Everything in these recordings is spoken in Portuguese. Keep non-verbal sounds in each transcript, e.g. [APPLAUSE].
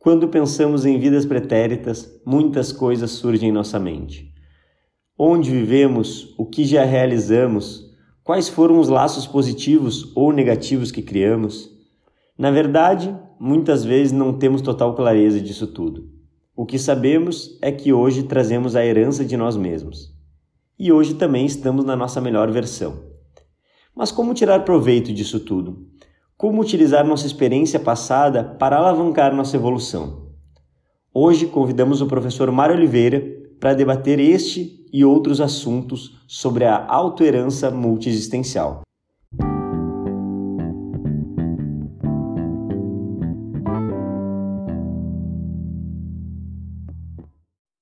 Quando pensamos em vidas pretéritas, muitas coisas surgem em nossa mente. Onde vivemos, o que já realizamos, quais foram os laços positivos ou negativos que criamos. Na verdade, muitas vezes não temos total clareza disso tudo. O que sabemos é que hoje trazemos a herança de nós mesmos. E hoje também estamos na nossa melhor versão. Mas como tirar proveito disso tudo? Como utilizar nossa experiência passada para alavancar nossa evolução? Hoje convidamos o professor Mário Oliveira para debater este e outros assuntos sobre a autoherança multiexistencial.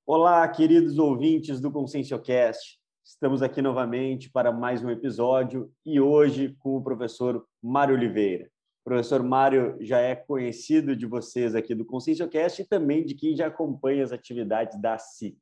Olá, queridos ouvintes do ConsciencioCast. Estamos aqui novamente para mais um episódio e hoje com o professor Mário Oliveira. O professor Mário já é conhecido de vocês aqui do ConsciencioCast e também de quem já acompanha as atividades da CIP.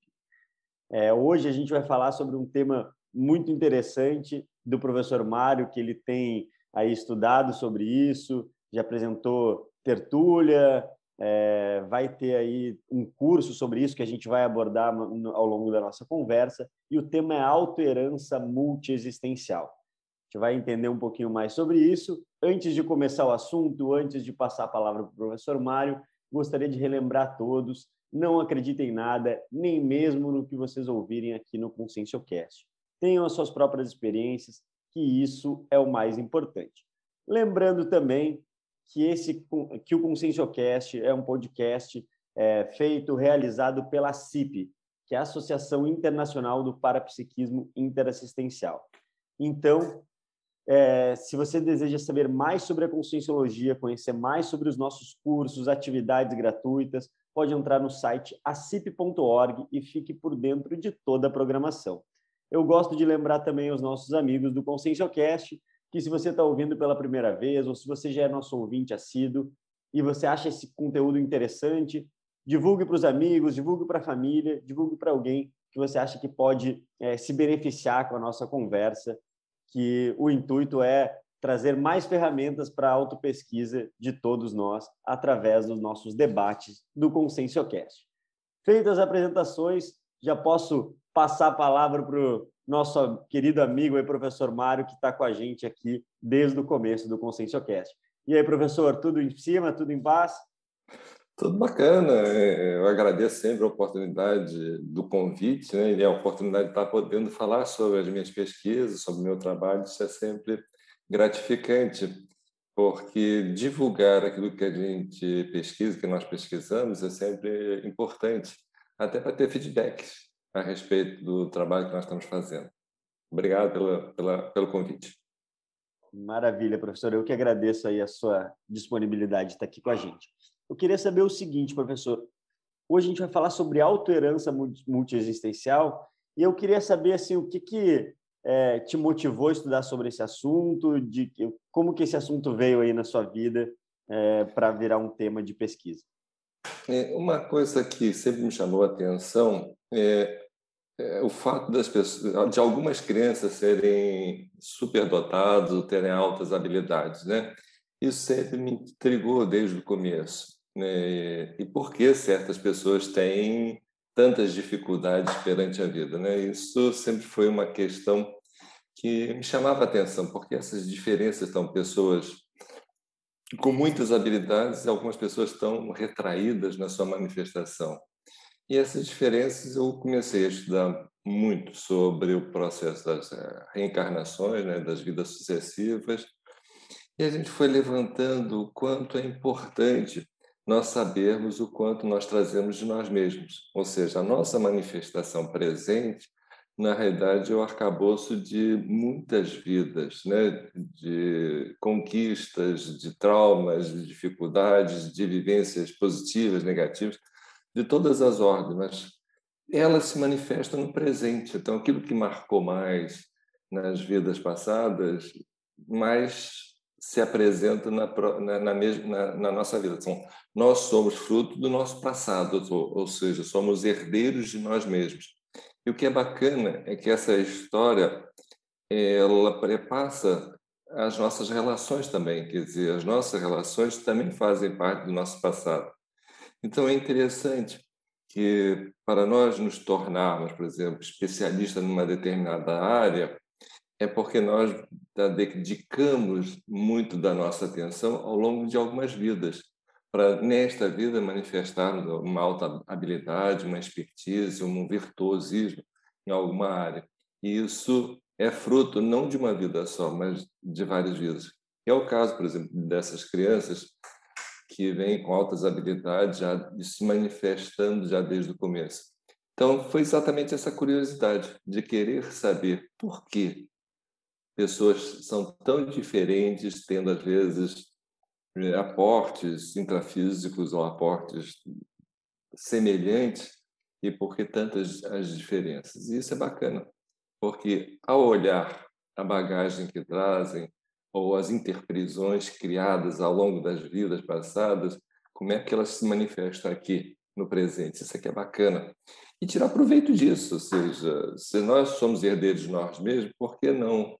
É, hoje a gente vai falar sobre um tema muito interessante do professor Mário, que ele tem aí estudado sobre isso, já apresentou tertúlia, é, vai ter aí um curso sobre isso que a gente vai abordar ao longo da nossa conversa, e o tema é autoherança multiexistencial. A gente vai entender um pouquinho mais sobre isso. Antes de começar o assunto, antes de passar a palavra para o professor Mário, gostaria de relembrar a todos, não acreditem em nada, nem mesmo no que vocês ouvirem aqui no ConsciencioCast. Tenham as suas próprias experiências, que isso é o mais importante. Lembrando também que esse que o ConsciencioCast é um podcast é, feito, realizado pela CIP, que é a Associação Internacional do Parapsiquismo Interassistencial. Então, é, se você deseja saber mais sobre a Conscienciologia, conhecer mais sobre os nossos cursos, atividades gratuitas, pode entrar no site acip.org e fique por dentro de toda a programação. Eu gosto de lembrar também os nossos amigos do ConsciencioCast que se você está ouvindo pela primeira vez ou se você já é nosso ouvinte assíduo e você acha esse conteúdo interessante, divulgue para os amigos, divulgue para a família, divulgue para alguém que você acha que pode é, se beneficiar com a nossa conversa, que o intuito é trazer mais ferramentas para a autopesquisa de todos nós através dos nossos debates do ConsciencioCast. Feitas as apresentações, já posso passar a palavra para o nosso querido amigo e professor Mário, que está com a gente aqui desde o começo do ConsciencioCast. E aí, professor, tudo em cima, tudo em paz? Tudo bacana. É, eu agradeço sempre a oportunidade do convite né? e a oportunidade de estar podendo falar sobre as minhas pesquisas, sobre o meu trabalho. Isso é sempre gratificante, porque divulgar aquilo que a gente pesquisa, que nós pesquisamos, é sempre importante, até para ter feedbacks a respeito do trabalho que nós estamos fazendo. Obrigado pela, pela, pelo convite. Maravilha, professor. Eu que agradeço aí a sua disponibilidade de estar aqui com a gente. Eu queria saber o seguinte, professor. Hoje a gente vai falar sobre autoherança multiexistencial e eu queria saber assim o que, que é, te motivou a estudar sobre esse assunto, de como que esse assunto veio aí na sua vida é, para virar um tema de pesquisa. É, uma coisa que sempre me chamou a atenção é é, o fato das pessoas, de algumas crianças serem superdotadas ou terem altas habilidades, né? Isso sempre me intrigou desde o começo. Né? E por que certas pessoas têm tantas dificuldades perante a vida, né? Isso sempre foi uma questão que me chamava a atenção, porque essas diferenças estão pessoas com muitas habilidades e algumas pessoas estão retraídas na sua manifestação. E essas diferenças eu comecei a estudar muito sobre o processo das eh, reencarnações, né, das vidas sucessivas, e a gente foi levantando o quanto é importante nós sabermos o quanto nós trazemos de nós mesmos, ou seja, a nossa manifestação presente, na realidade, é o arcabouço de muitas vidas, né? de conquistas, de traumas, de dificuldades, de vivências positivas, negativas de todas as ordens, mas ela se manifesta no presente. Então, aquilo que marcou mais nas vidas passadas, mais se apresenta na, na, na, na, na nossa vida. Então, nós somos fruto do nosso passado, ou, ou seja, somos herdeiros de nós mesmos. E o que é bacana é que essa história ela prepassa as nossas relações também, quer dizer, as nossas relações também fazem parte do nosso passado. Então é interessante que para nós nos tornarmos, por exemplo, especialistas numa determinada área, é porque nós dedicamos muito da nossa atenção ao longo de algumas vidas, para nesta vida manifestarmos uma alta habilidade, uma expertise, um virtuosismo em alguma área. E isso é fruto não de uma vida só, mas de várias vidas. É o caso, por exemplo, dessas crianças que vêm com altas habilidades já se manifestando já desde o começo. Então, foi exatamente essa curiosidade de querer saber por que pessoas são tão diferentes, tendo às vezes eh, aportes intrafísicos ou aportes semelhantes e por que tantas as diferenças. E isso é bacana, porque ao olhar a bagagem que trazem ou as interprisões criadas ao longo das vidas passadas, como é que elas se manifestam aqui no presente? Isso aqui é bacana. E tirar proveito disso, ou seja, se nós somos herdeiros de nós mesmos, por que não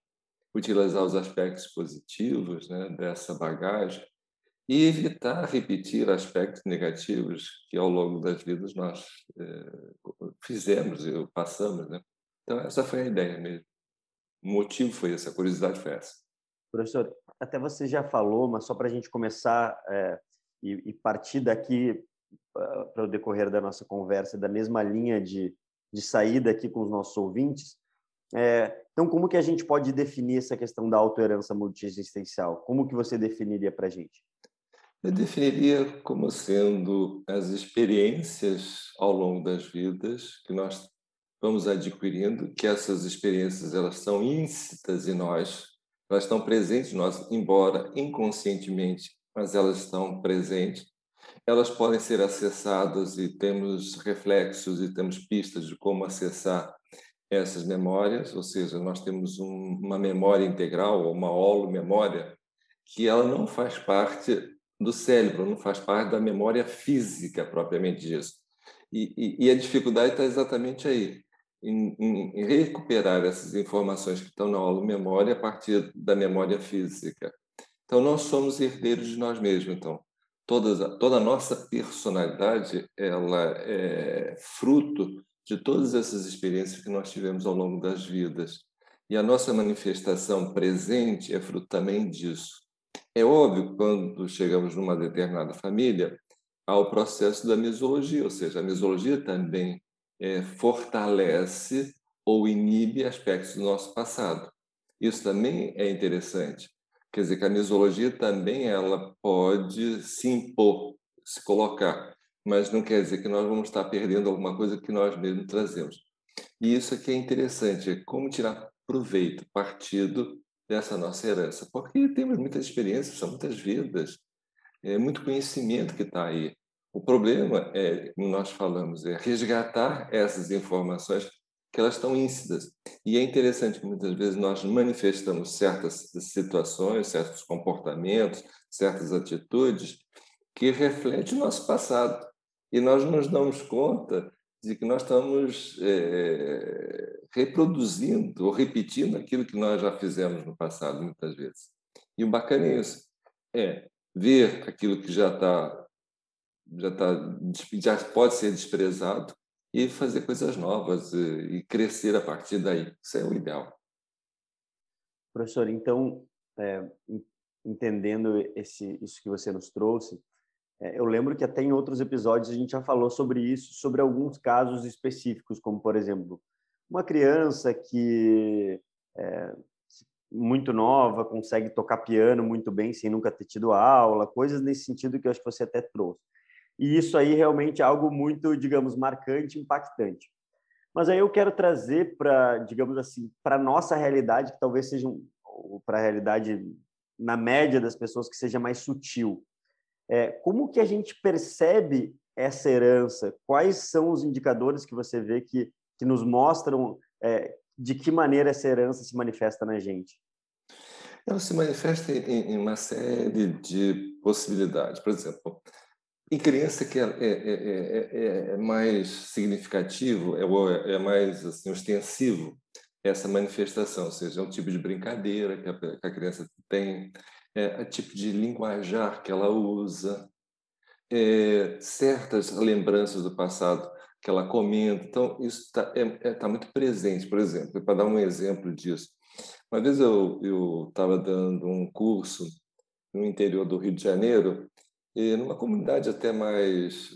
utilizar os aspectos positivos né, dessa bagagem e evitar repetir aspectos negativos que ao longo das vidas nós eh, fizemos e passamos, né? Então essa foi a ideia mesmo. O motivo foi esse, a curiosidade foi essa. Professor, até você já falou, mas só para a gente começar é, e, e, partir daqui uh, para o decorrer da nossa conversa, da mesma linha de, de saída aqui com os nossos ouvintes, é, então, como que a gente pode definir essa questão da autoherança multiexistencial? Como que você definiria para a gente? Eu definiria como sendo as experiências ao longo das vidas que nós vamos adquirindo, que essas experiências elas são íncitas em nós, elas estão presentes em nós, embora inconscientemente, mas elas estão presentes. Elas podem ser acessadas e temos reflexos e temos pistas de como acessar essas memórias, ou seja, nós temos um, uma memória integral, ou uma holomemória, que ela não faz parte do cérebro, não faz parte da memória física propriamente disso. E, e, e a dificuldade está exatamente aí em, em, recuperar essas informações que estão na memória a partir da memória física. Então, nós somos herdeiros de nós mesmos. Então, toda, toda a nossa personalidade ela é fruto de todas essas experiências que nós tivemos ao longo das vidas. E a nossa manifestação presente é fruto também disso. É óbvio, quando chegamos numa determinada família, há o processo da mesologia, ou seja, a mesologia também é, fortalece ou inibe aspectos do nosso passado. Isso também é interessante. Quer dizer que a misologia também ela pode se impor, se colocar, mas não quer dizer que nós vamos estar perdendo alguma coisa que nós mesmos trazemos. E isso aqui é interessante, é como tirar proveito, partido dessa nossa herança, porque temos muitas experiências, são muitas vidas, é muito conhecimento que está aí. O problema é, como nós falamos, é resgatar essas informações que elas estão íncidas. E é interessante que muitas vezes nós manifestamos certas situações, certos comportamentos, certas atitudes que refletem o nosso passado. E nós nos damos conta de que nós estamos é, reproduzindo ou repetindo aquilo que nós já fizemos no passado, muitas vezes. E o bacana é isso, é ver aquilo que já está já, tá, já pode ser desprezado e fazer coisas novas e, crescer a partir daí. Isso é o ideal. Professor, então, é, entendendo esse, isso que você nos trouxe, é, eu lembro que até em outros episódios a gente já falou sobre isso, sobre alguns casos específicos, como, por exemplo, uma criança que é, muito nova, consegue tocar piano muito bem sem nunca ter tido aula, coisas nesse sentido que eu acho que você até trouxe. E isso aí realmente é algo muito, digamos, marcante, impactante. Mas aí eu quero trazer para, digamos assim, para nossa realidade, que talvez seja um, para a realidade na média das pessoas que seja mais sutil. É, como que a gente percebe essa herança? Quais são os indicadores que você vê que, que nos mostram é, de que maneira essa herança se manifesta na gente? Ela se manifesta em, em uma série de possibilidades. Por exemplo, em criança que é, é, é, é, mais significativo, é, é mais assim, ostensivo essa manifestação, ou seja, é um tipo de brincadeira que a, que a criança tem, é o tipo de linguajar que ela usa. é, certas lembranças do passado que ela comenta. Então, isso está é, é, tá muito presente. Por exemplo, para dar um exemplo disso, uma vez eu estava dando um curso no interior do Rio de Janeiro, e numa comunidade até mais,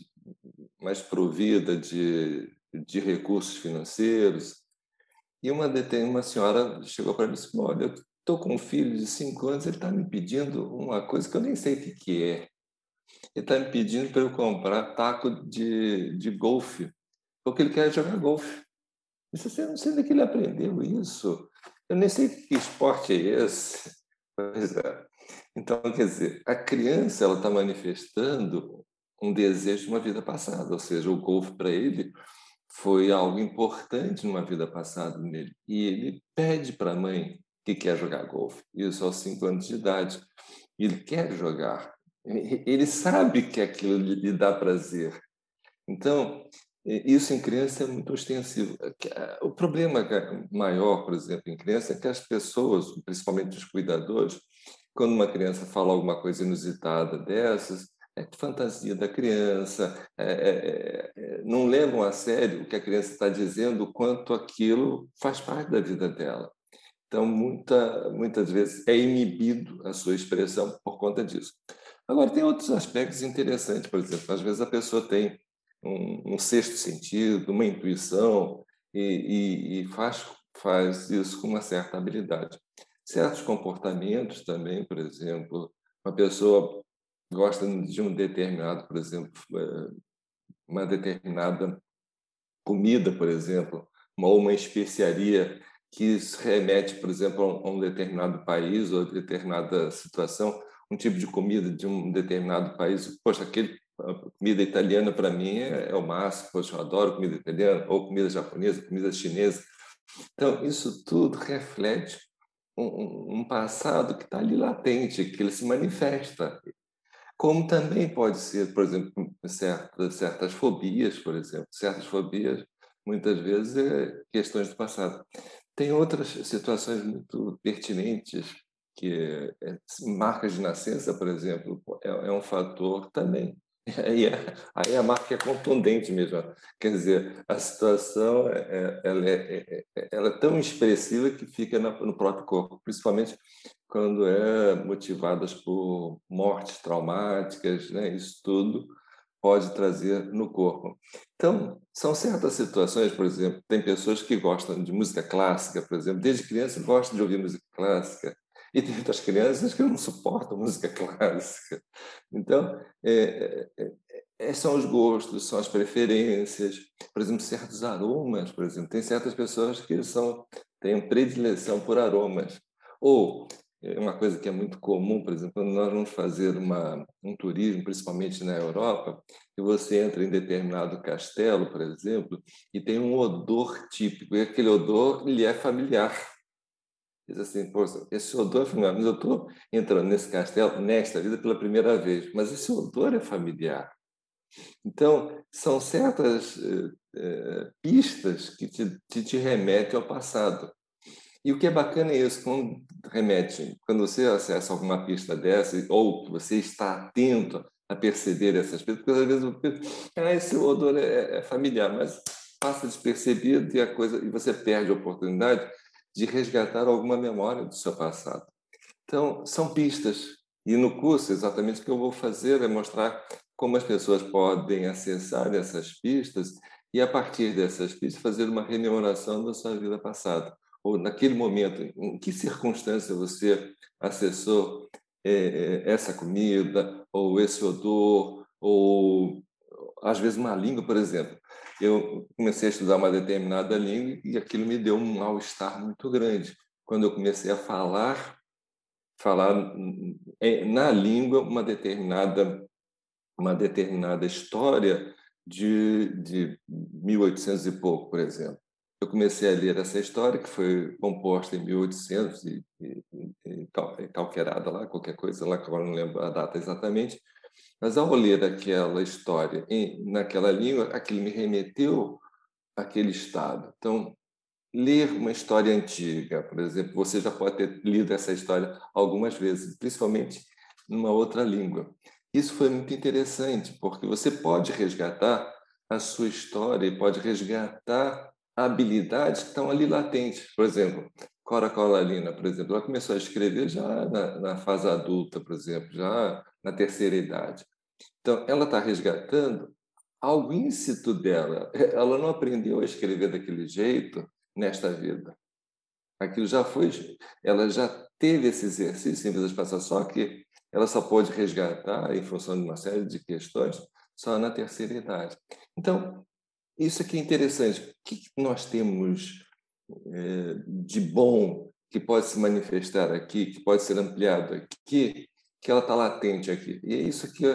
mais provida de, de recursos financeiros, e uma, uma senhora chegou para mim e disse: Olha, eu estou com um filho de cinco anos, ele está me pedindo uma coisa que eu nem sei o que, é. Ele está me pedindo para eu comprar taco de, de golfe, porque ele quer jogar golfe. Eu disse, eu não sei onde é que ele aprendeu isso. Eu nem sei que esporte é esse. Pois é. Então, quer dizer, a criança ela está manifestando um desejo de uma vida passada, ou seja, o golfe para ele foi algo importante numa vida passada nele. E ele pede para a mãe que quer jogar golfe, isso aos cinco anos de idade. Ele quer jogar. Ele sabe que aquilo lhe dá prazer. Então, isso em criança é muito ostensivo. O problema maior, por exemplo, em criança, é que as pessoas, principalmente os cuidadores, quando uma criança fala alguma coisa inusitada dessas, é fantasia da criança, é, é, é, é, não levam a sério o que a criança está dizendo, quanto aquilo faz parte da vida dela. Então, muita, muitas vezes é inibido a sua expressão por conta disso. Agora, tem outros aspectos interessantes, por exemplo, às vezes a pessoa tem um, um sexto sentido, uma intuição, e, e, e faz, faz isso com uma certa habilidade. Certos comportamentos também, por exemplo, uma pessoa gosta de um determinado, por exemplo, eh, uma determinada comida, por exemplo, ou uma especiaria que remete, por exemplo, a um determinado país ou determinada situação, um tipo de comida de um determinado país. Poxa, aquele comida italiana para mim é, é, o máximo, poxa, eu adoro comida italiana, ou comida japonesa, comida chinesa. Então, isso tudo reflete um, um passado que está ali latente, que ele se manifesta como também pode ser, por exemplo, certas, certas fobias, por exemplo, certas fobias, muitas vezes, é questões do passado. Tem outras situações muito pertinentes, que é, marcas de nascença, por exemplo, é, é um fator também. Aí, é, aí a marca é contundente mesmo. Quer dizer, a situação é, é ela é, é, ela é tão expressiva que fica no próprio corpo, principalmente quando é motivadas por mortes traumáticas, né? Isso tudo pode trazer no corpo. Então, são certas situações, por exemplo, tem pessoas que gostam de música clássica, por exemplo, desde criança gostam de ouvir música clássica, e tem muitas crianças que não suportam música [LAUGHS] clássica. Então, é, é, é, são os gostos, são as preferências. Por exemplo, certos aromas, por exemplo, tem certas pessoas que são têm predileção por aromas. Ou é uma coisa que é muito comum, por exemplo, quando nós vamos fazer uma, um turismo, principalmente na Europa, e você entra em determinado castelo, por exemplo, e tem um odor típico, e aquele odor lhe é familiar. Diz assim, poxa, esse odor é familiar, mas eu estou entrando nesse castelo nesta vida pela primeira vez, mas esse odor é familiar. Então, são certas eh, eh pistas que te, te, te remetem ao passado. E o que é bacana é isso, quando remete, quando você acessa alguma pista dessa, ou você está atento a perceber essas pistas, porque às vezes eu penso, ah, esse odor é, é familiar, mas passa despercebido e a coisa e você perde a oportunidade de resgatar alguma memória do seu passado. Então, são pistas. E no curso, exatamente o que eu vou fazer é mostrar como as pessoas podem acessar essas pistas e, a partir dessas pistas, fazer uma rememoração da sua vida passada ou naquele momento, em que circunstância você acessou é, essa comida, ou esse odor, ou às vezes uma língua, por exemplo. Eu comecei a estudar uma determinada língua e aquilo me deu um mal-estar muito grande. Quando eu comecei a falar, falar na língua uma determinada uma determinada história de, de 1800 e pouco, por exemplo eu comecei a ler essa história, que foi composta em 1800 e, e, e calquerada lá, qualquer coisa lá, que agora não lembro a data exatamente, mas ao ler aquela história em, naquela língua, aquilo me remeteu àquele estado. Então, ler uma história antiga, por exemplo, você já pode ter lido essa história algumas vezes, principalmente numa outra língua. isso foi muito interessante, porque você pode resgatar a sua história e pode resgatar habilidades que estão ali latentes. Por exemplo, Cora Coralina, por exemplo, ela começou a escrever já na, na fase adulta, por exemplo, já na terceira idade. Então, ela está resgatando algo íncito dela. [LAUGHS] Ela não aprendeu a escrever daquele jeito nesta vida. Aquilo já foi, ela já teve esse exercício em vidas passadas, só que ela só pode resgatar em função de uma série de questões só na terceira idade. Então, isso aqui é interessante. O que nós temos é, de bom que pode se manifestar aqui, que pode ser ampliado aqui, que ela está latente aqui? E é isso que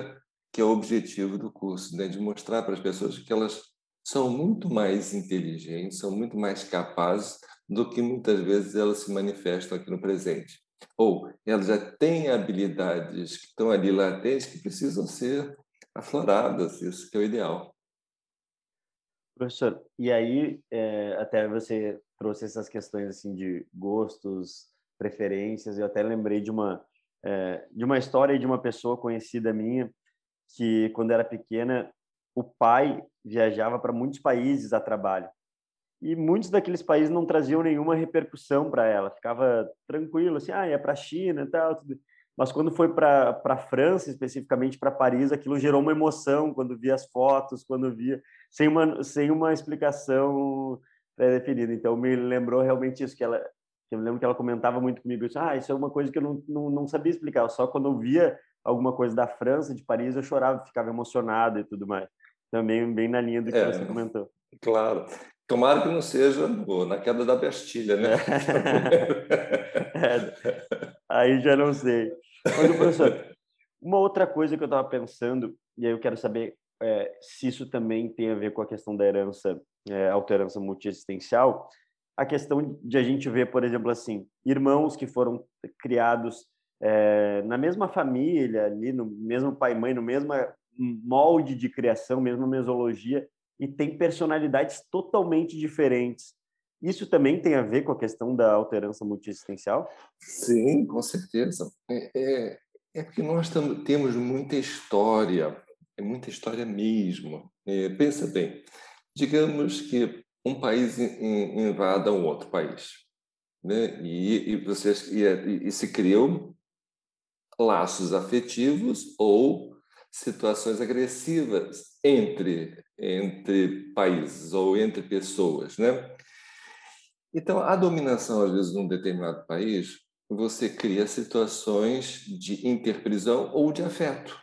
que é o objetivo do curso, né? de mostrar para as pessoas que elas são muito mais inteligentes, são muito mais capazes do que muitas vezes elas se manifestam aqui no presente. Ou elas já têm habilidades que estão ali latentes que precisam ser afloradas, isso que é o ideal. Professor, e aí é, até você trouxe essas questões assim de gostos, preferências, eu até lembrei de uma é, de uma história de uma pessoa conhecida minha que quando era pequena o pai viajava para muitos países a trabalho e muitos daqueles países não traziam nenhuma repercussão para ela, ficava tranquilo, assim, ah, é para a China e tal, tudo. mas quando foi para a França, especificamente para Paris, aquilo gerou uma emoção quando via as fotos, quando via, sem uma, sem uma explicação pré-definida. Então, me lembrou realmente isso, que ela, eu lembro que ela comentava muito comigo, isso, ah, isso é uma coisa que eu não, não, não sabia explicar, só quando eu via alguma coisa da França, de Paris, eu chorava, ficava emocionado e tudo mais. Também bem na linha do que é, você comentou. Claro. Tomara que não seja na queda da Bastilha, né? [LAUGHS] é, aí já não sei. Mas, professor, uma outra coisa que eu estava pensando, e aí eu quero saber é, se isso também tem a ver com a questão da herança, é, alterança multiexistencial, a questão de a gente ver, por exemplo, assim, irmãos que foram criados é, na mesma família, ali no mesmo pai e mãe, no mesmo molde de criação, mesma mesologia, e tem personalidades totalmente diferentes. Isso também tem a ver com a questão da alterança multiexistencial? Sim, com certeza. É, é, é porque nós tam, temos muita história, é muita história mesmo. É, pensa bem, digamos que um país invada um outro país, né? e, e, vocês, e, e se criam laços afetivos ou situações agressivas entre entre países ou entre pessoas, né? Então, a dominação às vezes num determinado país, você cria situações de interprisão ou de afeto.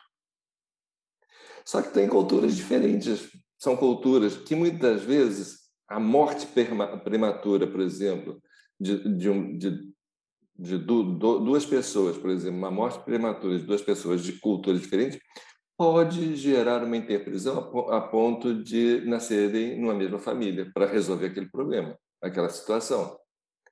Só que tem culturas diferentes. São culturas que muitas vezes a morte prematura, por exemplo, de, de, um, de, de duas pessoas, por exemplo, uma morte prematura de duas pessoas de culturas diferentes, pode gerar uma interprisão a ponto de nascerem numa mesma família para resolver aquele problema, aquela situação,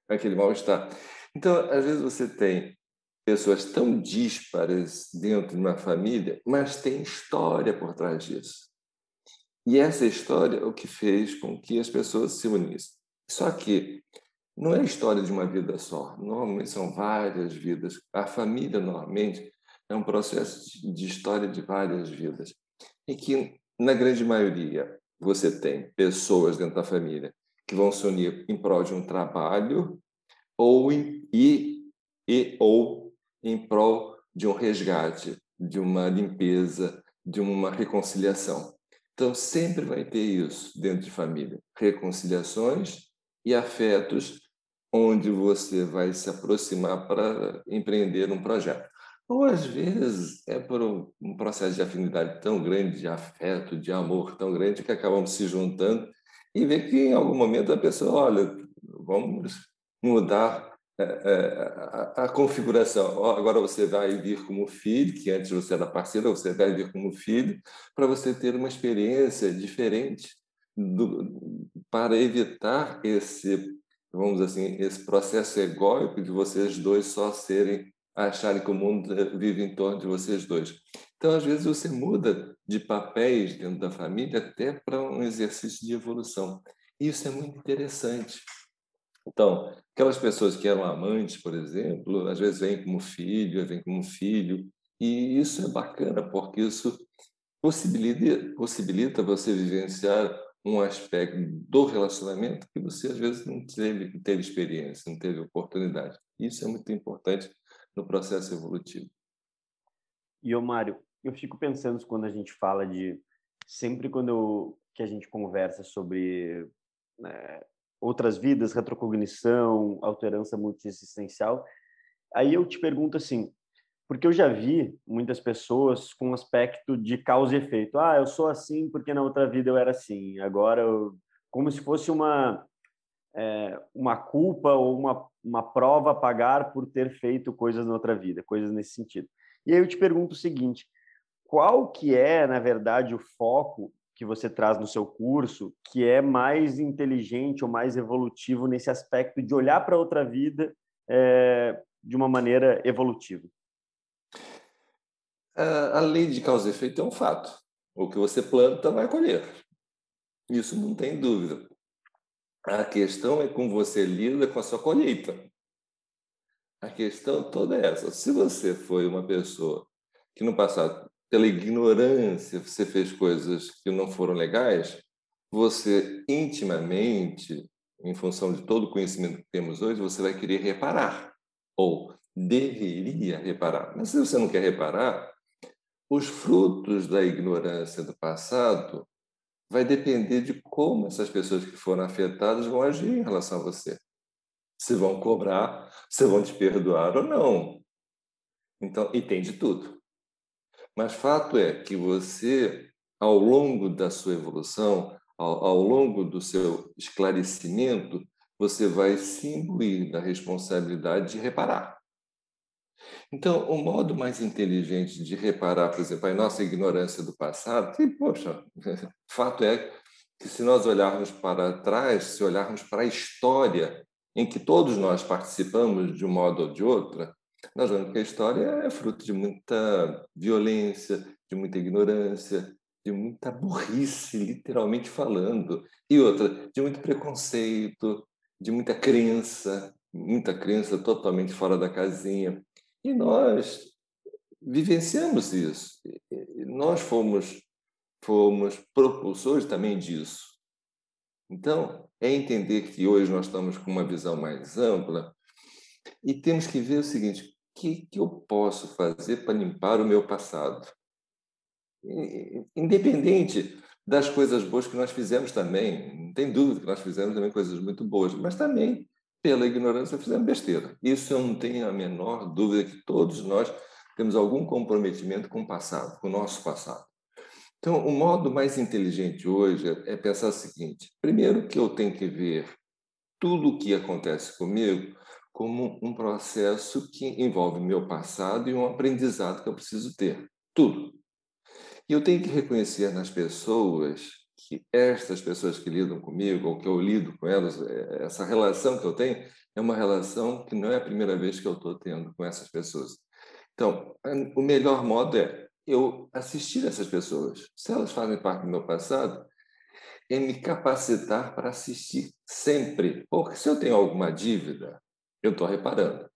aquele mal-estar. Então, às vezes você tem pessoas tão díspares dentro de uma família, mas tem história por trás disso. E essa história é o que fez com que as pessoas se unissem. Só que não é a história de uma vida só, normalmente são várias vidas. A família, normalmente, é um processo de história de várias vidas. E que, na grande maioria, você tem pessoas dentro da família que vão se unir em prol de um trabalho ou em, e, e ou em prol de um resgate, de uma limpeza, de uma reconciliação. Então, sempre vai ter isso dentro de família: reconciliações e afetos, onde você vai se aproximar para empreender um projeto. Ou às vezes é por um, processo de afinidade tão grande, de afeto, de amor tão grande, que acabamos se juntando e vê que em algum momento a pessoa, olha, vamos mudar é, é, a, a, configuração. Agora você vai vir como filho, que antes você era parceira, você vai vir como filho, para você ter uma experiência diferente do, para evitar esse, vamos assim, esse processo egóico de vocês dois só serem acharem que o mundo vive em torno de vocês dois. Então, às vezes, você muda de papéis dentro da família até para um exercício de evolução. E isso é muito interessante. Então, aquelas pessoas que eram amantes, por exemplo, às vezes vêm como filho, vêm como filho, E isso é bacana, porque isso possibilita, possibilita você vivenciar um aspecto do relacionamento que você às vezes não teve, teve experiência, não teve oportunidade. Isso é muito importante no processo evolutivo. E o Mário, eu fico pensando quando a gente fala de sempre quando eu, que a gente conversa sobre né, outras vidas, retrocognição, alterança multiexistencial, aí eu te pergunto assim, porque eu já vi muitas pessoas com um aspecto de causa e efeito. Ah, eu sou assim porque na outra vida eu era assim. Agora, eu... como se fosse uma é, uma culpa ou uma, uma prova a pagar por ter feito coisas na outra vida, coisas nesse sentido. E aí eu te pergunto o seguinte: qual que é, na verdade, o foco que você traz no seu curso que é mais inteligente ou mais evolutivo nesse aspecto de olhar para outra vida é, de uma maneira evolutiva? A lei de causa e efeito é um fato. O que você planta vai colher. Isso não tem dúvida. A questão é como você lida com a sua colheita. A questão toda é essa. Se você foi uma pessoa que no passado, pela ignorância, você fez coisas que não foram legais, você intimamente, em função de todo o conhecimento que temos hoje, você vai querer reparar ou deveria reparar. Mas se você não quer reparar, os frutos da ignorância do passado vai depender de como essas pessoas que foram afetadas vão agir em relação a você. Se vão cobrar, se vão te perdoar ou não. Então, e tem de tudo. Mas fato é que você, ao longo da sua evolução, ao, ao longo do seu esclarecimento, você vai se imbuir da responsabilidade de reparar. Então, o modo mais inteligente de reparar, por exemplo, a nossa ignorância do passado, que, poxa, [LAUGHS] fato é que se nós olharmos para trás, se olharmos para a história em que todos nós participamos de um modo ou de outro, nós vemos que a história é fruto de muita violência, de muita ignorância, de muita burrice, literalmente falando, e outra, de muito preconceito, de muita crença, muita crença totalmente fora da casinha. E nós vivenciamos isso. Nós fomos, fomos propulsores também disso. Então, é entender que hoje nós estamos com uma visão mais ampla e temos que ver o seguinte: o que, que eu posso fazer para limpar o meu passado? Independente das coisas boas que nós fizemos também, não tem dúvida que nós fizemos também coisas muito boas, mas também pela ignorância fizemos besteira. Isso eu não tenho a menor dúvida que todos nós temos algum comprometimento com o passado, com o nosso passado. Então, o modo mais inteligente hoje é pensar o seguinte: primeiro, que eu tenho que ver tudo o que acontece comigo como um processo que envolve meu passado e um aprendizado que eu preciso ter. Tudo. E eu tenho que reconhecer nas pessoas que estas pessoas que lidam comigo, ou que eu lido com elas, é, essa relação que eu tenho, é uma relação que não é a primeira vez que eu estou tendo com essas pessoas. Então, o melhor modo é eu assistir essas pessoas. Se elas fazem parte do meu passado, é me capacitar para assistir sempre. Porque se eu tenho alguma dívida, eu estou reparando.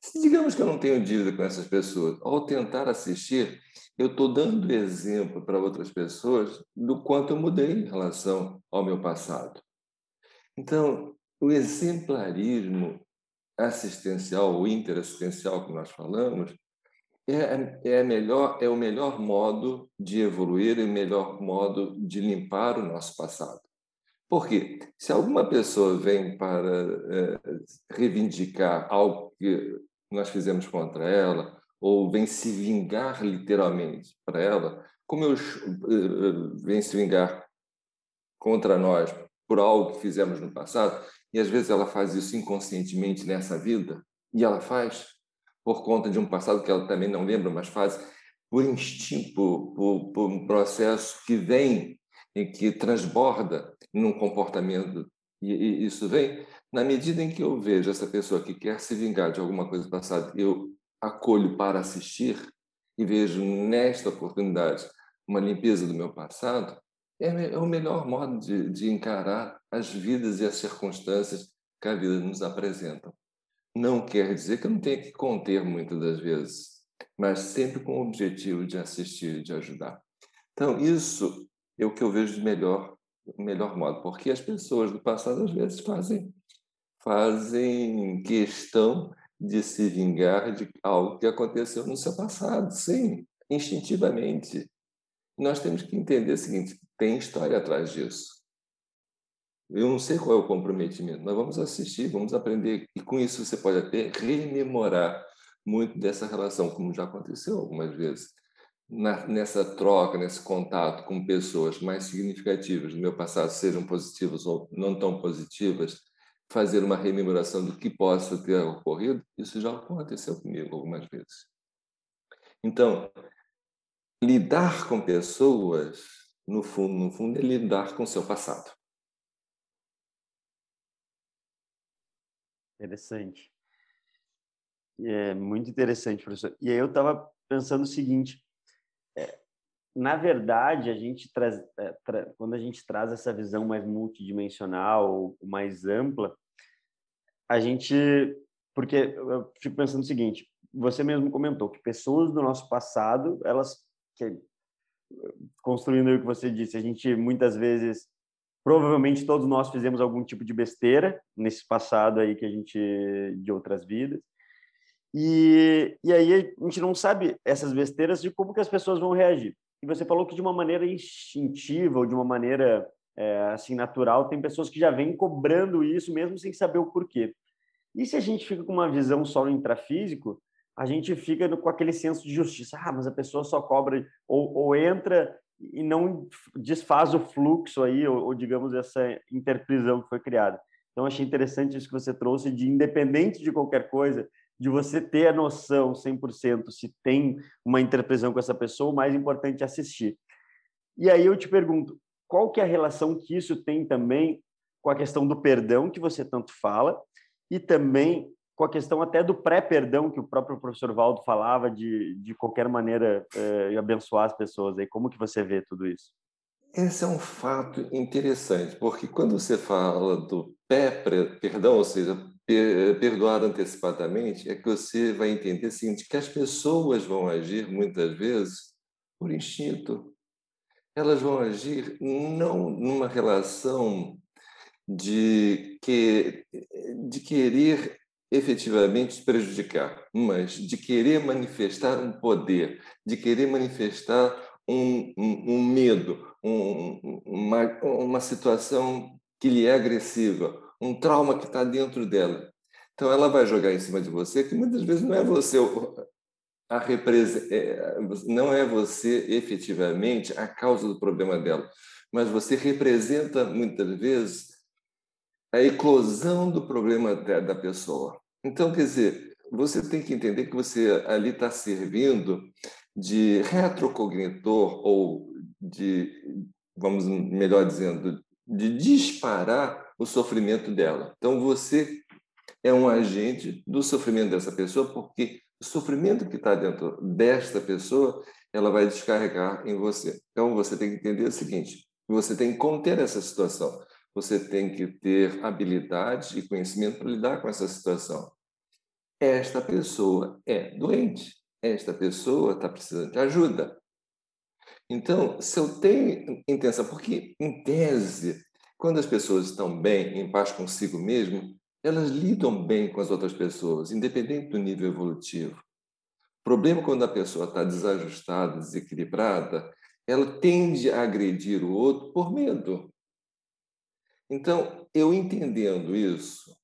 Se digamos que eu não tenho dívida com essas pessoas, ao tentar assistir, eu estou dando exemplo para outras pessoas do quanto eu mudei em relação ao meu passado. Então, o exemplarismo assistencial ou interassistencial que nós falamos é, é, melhor, é o melhor modo de evoluir e o melhor modo de limpar o nosso passado. Por quê? Se alguma pessoa vem para é, reivindicar algo que nós fizemos contra ela, ou vem se vingar literalmente para ela, como eu uh, vem se vingar contra nós por algo que fizemos no passado, e às vezes ela faz isso inconscientemente nessa vida, e ela faz por conta de um passado que ela também não lembra, mas faz por instinto, por, por um processo que vem e que transborda num comportamento, e, e isso vem na medida em que eu vejo essa pessoa que quer se vingar de alguma coisa passada, eu acolho para assistir e vejo nesta oportunidade uma limpeza do meu passado, é, é o melhor modo de, de encarar as vidas e as circunstâncias que a vida nos apresenta. Não quer dizer que eu não tenha que conter muitas das vezes. mas sempre com o objetivo de assistir, de ajudar. Então, isso é o que eu vejo de melhor, melhor modo, porque as pessoas do passado às vezes fazem fazem questão de se vingar de algo que aconteceu no seu passado, sim, instintivamente. Nós temos que entender o seguinte: tem história atrás disso. Eu não sei qual é o comprometimento, mas vamos assistir, vamos aprender. E com isso você pode até rememorar muito dessa relação, como já aconteceu algumas vezes. Na, nessa troca, nesse contato com pessoas mais significativas do meu passado, sejam positivas ou não tão positivas, fazer uma rememoração do que possa ter ocorrido, isso já aconteceu comigo algumas vezes. Então, lidar com pessoas, no fundo, no fundo, é lidar com o seu passado. Interessante. É muito interessante, professor. E aí eu estava pensando o seguinte: é, na verdade, a gente traz, é, tra, quando a gente traz essa visão mais multidimensional, mais ampla, a gente, porque eu fico pensando o seguinte: você mesmo comentou que pessoas do nosso passado, elas, que, construindo o que você disse, a gente muitas vezes Provavelmente todos nós fizemos algum tipo de besteira nesse passado aí que a gente de outras vidas. E, e aí a gente não sabe essas besteiras de como que as pessoas vão reagir. E você falou que de uma maneira instintiva ou de uma maneira é, assim natural, tem pessoas que já vêm cobrando isso mesmo sem saber o porquê. E se a gente fica com uma visão só no intrafísico, a gente fica com aquele senso de justiça. Ah, mas a pessoa só cobra ou, ou entra e não desfaz o fluxo aí, ou, ou, digamos, essa interprisão que foi criada. Então, achei interessante isso que você trouxe, de independente de qualquer coisa, de você ter a noção 100% se tem uma interprisão com essa pessoa, o mais importante é assistir. E aí eu te pergunto, qual que é a relação que isso tem também com a questão do perdão que você tanto fala e também com a questão até do pré-perdão que o próprio professor Valdo falava de, de qualquer maneira é, abençoar as pessoas. Aí como que você vê tudo isso? Esse é um fato interessante, porque quando você fala do pré-perdão, ou seja, perdoar antecipadamente, é que você vai entender o seguinte, que as pessoas vão agir muitas vezes por instinto. Elas vão agir não numa relação de, que, de querer efetivamente prejudicar, mas de querer manifestar um poder, de querer manifestar um, um, um medo, um, uma, uma situação que lhe é agressiva, um trauma que está dentro dela. Então ela vai jogar em cima de você que muitas vezes não é você a é, não é você efetivamente a causa do problema dela, mas você representa muitas vezes a eclosão do problema da pessoa. Então, quer dizer, você tem que entender que você ali está servindo de retrocognitor ou de, vamos melhor dizendo, de disparar o sofrimento dela. Então, você é um agente do sofrimento dessa pessoa, porque o sofrimento que está dentro desta pessoa, ela vai descarregar em você. Então, você tem que entender o seguinte: você tem que conter essa situação você tem que ter habilidade e conhecimento para lidar com essa situação. Esta pessoa é doente, esta pessoa está precisando de ajuda. Então, se eu tenho intenção, porque em tese, quando as pessoas estão bem, em paz consigo mesmo, elas lidam bem com as outras pessoas, independente do nível evolutivo. O problema é quando a pessoa está desajustada, desequilibrada, ela tende a agredir o outro por medo. Então, eu entendendo isso,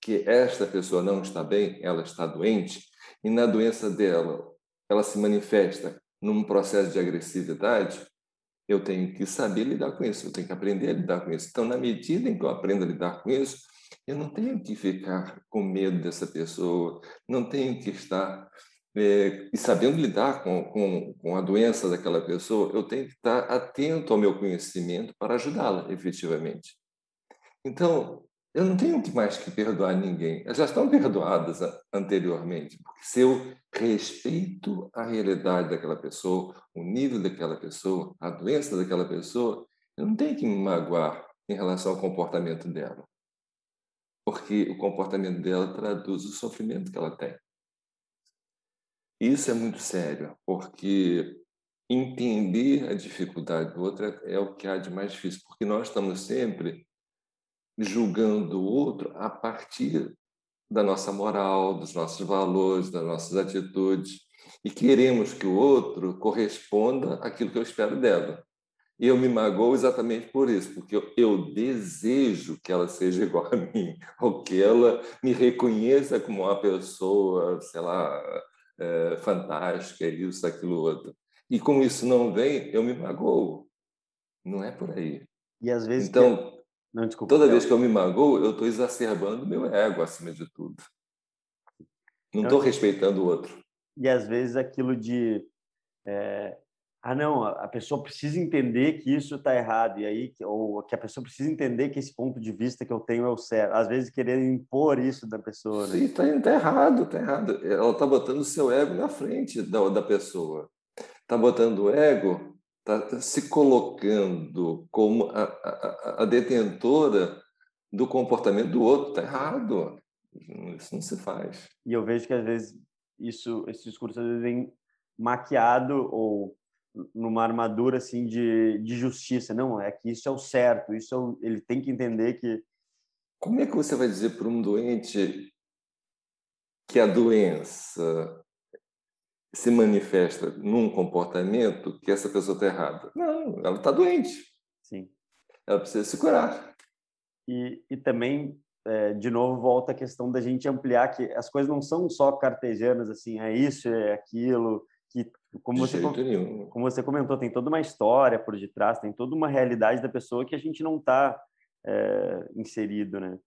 que esta pessoa não está bem, ela está doente, e na doença dela ela se manifesta num processo de agressividade, eu tenho que saber lidar com isso, eu tenho que aprender a lidar com isso. Então, na medida em que eu aprendo a lidar com isso, eu não tenho que ficar com medo dessa pessoa, não tenho que estar é, e sabendo lidar com, com, com a doença daquela pessoa, eu tenho que estar atento ao meu conhecimento para ajudá-la efetivamente. Então, eu não tenho mais que perdoar ninguém. Elas já estão perdoadas anteriormente, porque se eu respeito a realidade daquela pessoa, o nível daquela pessoa, a doença daquela pessoa, eu não tenho que me magoar em relação ao comportamento dela. Porque o comportamento dela traduz o sofrimento que ela tem. Isso é muito sério, porque entender a dificuldade do outro é, é o que há de mais difícil, porque nós estamos sempre julgando o outro a partir da nossa moral, dos nossos valores, das nossas atitudes, e queremos que o outro corresponda àquilo que eu espero dela. E eu me magoo exatamente por isso, porque eu, eu, desejo que ela seja [LAUGHS] igual a mim, ou que ela me reconheça como uma pessoa, sei lá, é, fantástica, isso, aquilo, outro. E como isso não vem, eu me magoo. Não é por aí. E às vezes. Então, que... não, desculpa, toda vez que eu me magoo, eu estou exacerbando meu ego acima de tudo. Não estou respeitando o outro. E às vezes aquilo de. É ah, não, a pessoa precisa entender que isso está errado, e aí, ou que a pessoa precisa entender que esse ponto de vista que eu tenho é o certo. Às vezes, querer impor isso da pessoa. Né? Sim, está tá errado, está errado. Ela está botando o seu ego na frente da, da pessoa. Está botando o ego, está se colocando como a, a, a detentora do comportamento do outro. Está errado. Isso não se faz. E eu vejo que, às vezes, isso, esse discurso às vezes vem maquiado ou numa armadura assim de, de justiça. Não, é que isso é o certo, isso é o, ele tem que entender que. Como é que você vai dizer para um doente que a doença se manifesta num comportamento que essa pessoa está errada? Não, ela está doente. Sim. Ela precisa se curar. E, e também, é, de novo, volta a questão da gente ampliar que as coisas não são só cartesianas, assim, é isso, é aquilo, que como você, como você comentou, tem toda uma história por detrás, tem toda uma realidade da pessoa que a gente não está é, inserido, né?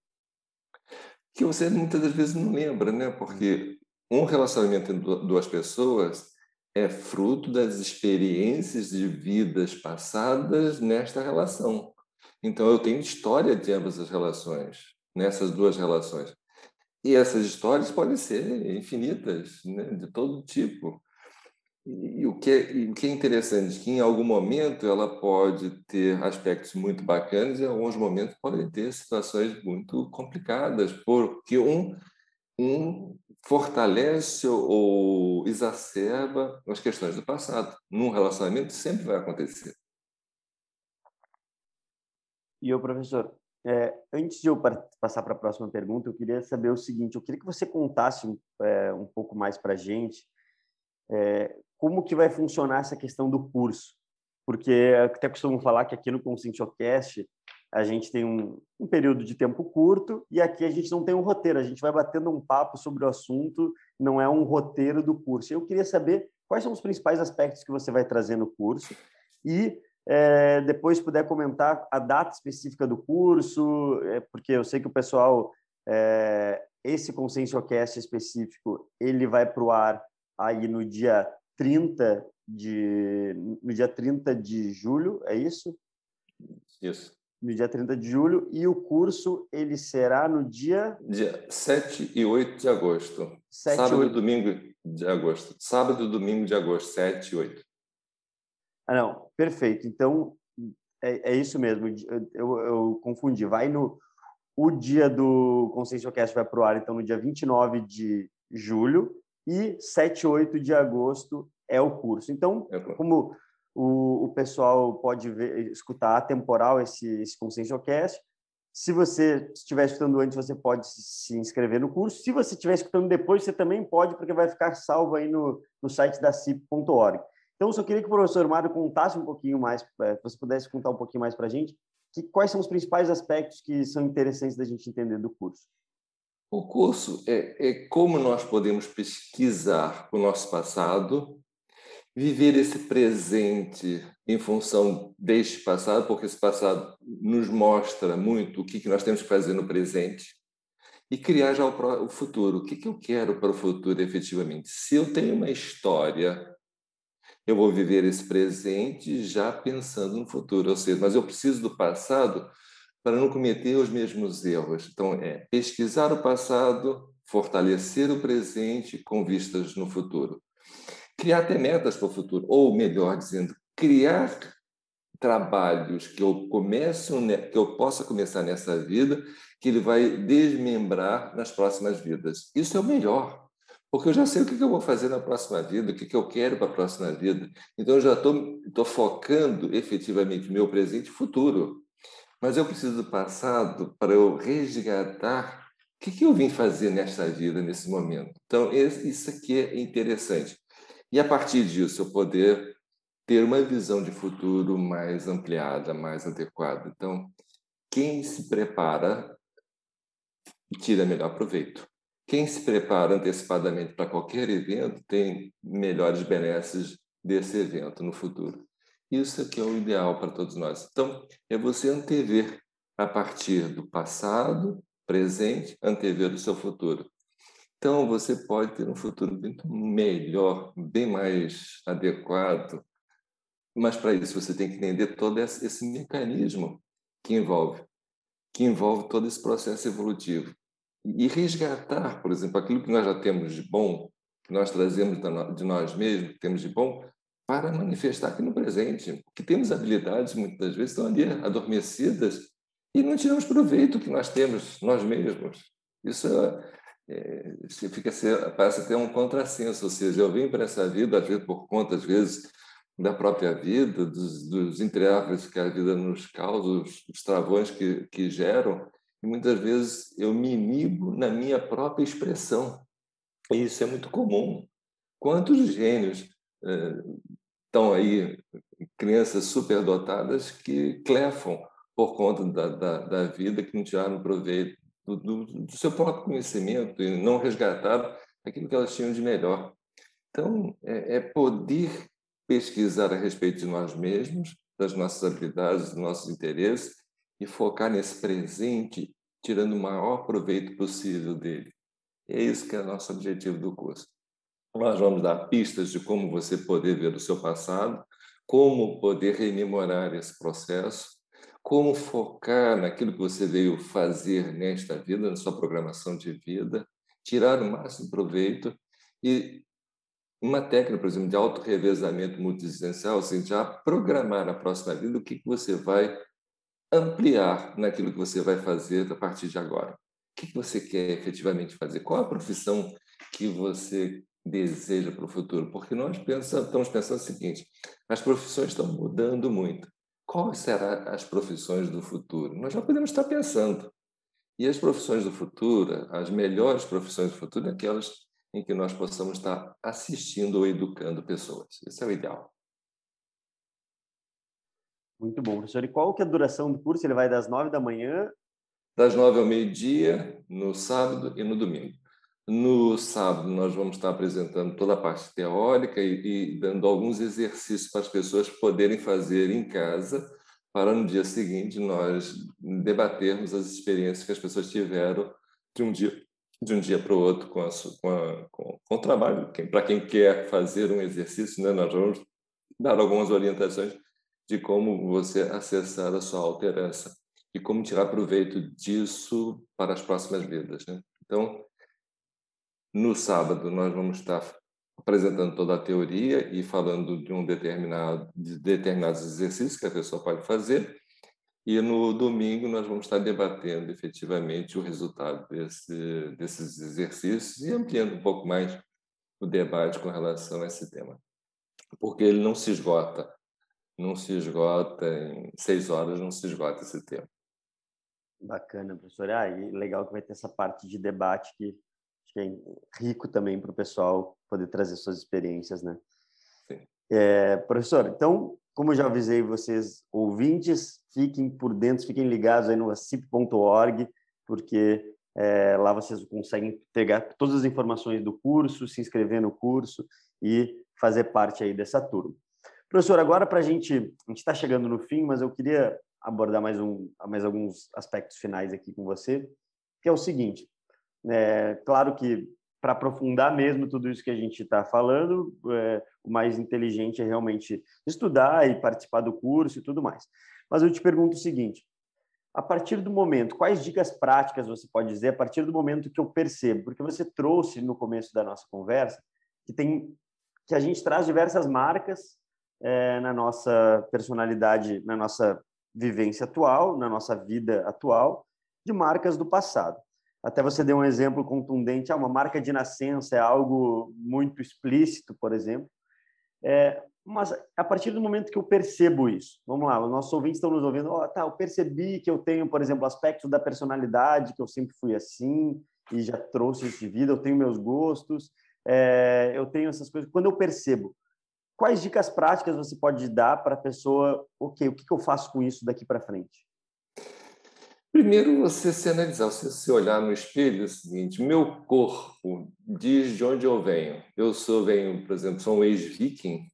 Que você muitas das vezes não lembra, né? Porque um relacionamento entre duas pessoas é fruto das experiências de vidas passadas nesta relação. Então eu tenho história de ambas as relações, nessas duas relações. E essas histórias podem ser infinitas, né? de todo tipo. E o que, é, o que é interessante é que em algum momento ela pode ter aspectos muito bacanas e em alguns momentos podem ter situações muito complicadas, porque um, um fortalece ou exacerba as questões do passado. Num relacionamento sempre vai acontecer. E o professor, é, antes de eu passar para a próxima pergunta, eu queria saber o seguinte: eu queria que você contasse é, um pouco mais para a gente é, como que vai funcionar essa questão do curso? Porque até costumo falar que aqui no Conscientiocast a gente tem um, um, período de tempo curto e aqui a gente não tem um roteiro, a gente vai batendo um papo sobre o assunto, não é um roteiro do curso. Eu queria saber quais são os principais aspectos que você vai trazer no curso e é, depois puder comentar a data específica do curso, é, porque eu sei que o pessoal, é, esse Conscienciocast específico, ele vai para o ar aí no dia 30 de no dia 30 de julho, é isso? Isso. No dia 30 de julho e o curso ele será no dia dia 7 e 8 de agosto. 7, Sábado e domingo de agosto. Sábado e domingo de agosto, 7 e 8. Ah, não, perfeito. Então é, é isso mesmo. Eu, eu, eu confundi. Vai no o dia do Conscienciocast vai para o ar, então, no dia 29 de julho, e 7 e 8 de agosto é o curso. Então, é como o, o pessoal pode ver, escutar atemporal esse, esse Consciencialcast, se você estiver escutando antes, você pode se inscrever no curso. Se você estiver escutando depois, você também pode, porque vai ficar salvo aí no, no site da CIP.org. Então, só queria que o professor Mário contasse um pouquinho mais, é, se você pudesse contar um pouquinho mais para a gente, que, quais são os principais aspectos que são interessantes da gente entender do curso. O curso é, é como nós podemos pesquisar o nosso passado, viver esse presente em função deste passado, porque esse passado nos mostra muito o que nós temos que fazer no presente, e criar já o futuro. O que eu quero para o futuro efetivamente? Se eu tenho uma história, eu vou viver esse presente já pensando no futuro, ou seja, mas eu preciso do passado para não cometer os mesmos erros. Então, é pesquisar o passado, fortalecer o presente com vistas no futuro. Criar até metas para o futuro, ou melhor dizendo, criar trabalhos que eu começo, que eu possa começar nessa vida, que ele vai desmembrar nas próximas vidas. Isso é o melhor, Porque eu já sei o que eu vou fazer na próxima vida, o que eu quero para a próxima vida. Então, eu já estou focando efetivamente meu presente e futuro. Mas eu preciso do passado para eu resgatar o que eu vim fazer nesta vida, nesse momento. Então, isso aqui é interessante. E, a partir disso, eu poder ter uma visão de futuro mais ampliada, mais adequada. Então, quem se prepara tira melhor proveito. Quem se prepara antecipadamente para qualquer evento tem melhores benesses desse evento no futuro. Isso aqui é o ideal para todos nós. Então, é você antever a partir do passado, presente, antever o seu futuro. Então, você pode ter um futuro muito melhor, bem mais adequado, mas para isso você tem que entender todo esse mecanismo que envolve, que envolve todo esse processo evolutivo e resgatar, por exemplo, aquilo que nós já temos de bom, que nós trazemos de nós mesmos, que temos de bom, para manifestar aqui no presente. Porque temos habilidades, muitas vezes, estão ali adormecidas e não tiramos proveito que nós temos nós mesmos. Isso é, é, fica ser, parece ter um contrassenso, ou seja, eu vim para essa vida, às vezes por conta, às vezes, da própria vida, dos, dos entraves que a vida nos causa, os, os travões que, que geram, e muitas vezes eu me inibo na minha própria expressão. E isso é muito comum. Quantos gênios estão aí, crianças superdotadas, que clefam por conta da, da, da vida, que não tiraram proveito do, do, do, seu próprio conhecimento e não resgataram aquilo que elas tinham de melhor. Então, é, é poder pesquisar a respeito de nós mesmos, das nossas habilidades, dos nossos interesses, e focar nesse presente, tirando o maior proveito possível dele. É isso que é o nosso objetivo do curso. Nós vamos dar pistas de como você poder ver o seu passado, como poder rememorar esse processo, como focar naquilo que você veio fazer nesta vida, na sua programação de vida, tirar o máximo proveito e uma técnica, por exemplo, de auto-revezamento multiexistencial, assim, já programar na próxima vida o que você vai ampliar naquilo que você vai fazer a partir de agora. O que você quer efetivamente fazer? Qual a profissão que você deseja para o futuro? Porque nós pensamos, estamos pensando o seguinte: as profissões estão mudando muito. Quais serão as profissões do futuro? Nós já podemos estar pensando. E as profissões do futuro, as melhores profissões do futuro, é aquelas em que nós possamos estar assistindo ou educando pessoas. Esse é o ideal. Muito bom, professor. E qual que é a duração do curso? Ele vai das nove da manhã? Das nove ao meio-dia, no sábado e no domingo. No sábado, nós vamos estar apresentando toda a parte teórica e, e dando alguns exercícios para as pessoas poderem fazer em casa, para no dia seguinte nós debatermos as experiências que as pessoas tiveram de um dia de um dia para o outro com, a, com, a, com, com o trabalho. Para quem quer fazer um exercício, né, nós vamos dar algumas orientações de como você acessar a sua alterança e como tirar proveito disso para as próximas vidas. Né? Então, no sábado, nós vamos estar apresentando toda a teoria e falando de um determinado de determinados exercícios que a pessoa pode fazer. E no domingo nós vamos estar debatendo efetivamente o resultado desse, desses exercícios e ampliando um pouco mais o debate com relação a esse tema. Porque ele não se esgota não se esgota, em seis horas não se esgota esse tempo. Bacana, professor. Ah, e legal que vai ter essa parte de debate que acho que é rico também para o pessoal poder trazer suas experiências, né? Sim. É, professor, então, como eu já avisei vocês, ouvintes, fiquem por dentro, fiquem ligados aí no acip.org, porque é, lá vocês conseguem pegar todas as informações do curso, se inscrever no curso e fazer parte aí dessa turma. Professor, agora para a gente, a gente está chegando no fim, mas eu queria abordar mais, um, mais alguns aspectos finais aqui com você, que é o seguinte, é, claro que para aprofundar mesmo tudo isso que a gente está falando, é, o mais inteligente é realmente estudar e participar do curso e tudo mais. Mas eu te pergunto o seguinte: a partir do momento, quais dicas práticas você pode dizer a partir do momento que eu percebo? Porque você trouxe no começo da nossa conversa que tem que a gente traz diversas marcas é, na nossa personalidade, na nossa vivência atual, na nossa vida atual, de marcas do passado. Até você deu um exemplo contundente, ah, uma marca de nascença é algo muito explícito, por exemplo. É, mas a partir do momento que eu percebo isso, vamos lá, os nossos ouvintes estão nos ouvindo, oh, tá, eu percebi que eu tenho, por exemplo, aspectos da personalidade, que eu sempre fui assim e já trouxe isso de vida, eu tenho meus gostos, é, eu tenho essas coisas. Quando eu percebo, quais dicas práticas você pode dar para a pessoa, ok, o que, que eu faço com isso daqui para frente? Primeiro, você se analisar, você se olhar no espelho, é o seguinte: meu corpo diz de onde eu venho. Eu sou, venho, por exemplo, sou um ex-viking,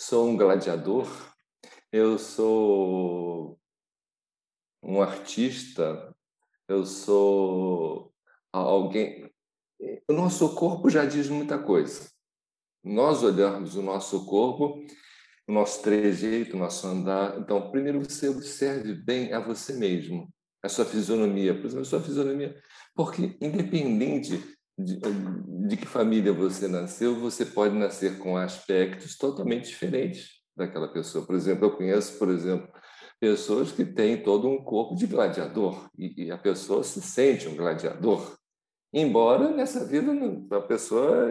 sou um gladiador, eu sou um artista, eu sou alguém. O nosso corpo já diz muita coisa. Nós olhamos o nosso corpo, o nosso trejeito, o nosso andar. Então, primeiro você observe bem a você mesmo a sua fisionomia, por exemplo, a sua fisionomia, porque independente de, de que família você nasceu, você pode nascer com aspectos totalmente diferentes daquela pessoa. Por exemplo, eu conheço, por exemplo, pessoas que têm todo um corpo de gladiador e, e a pessoa se sente um gladiador. Embora nessa vida a pessoa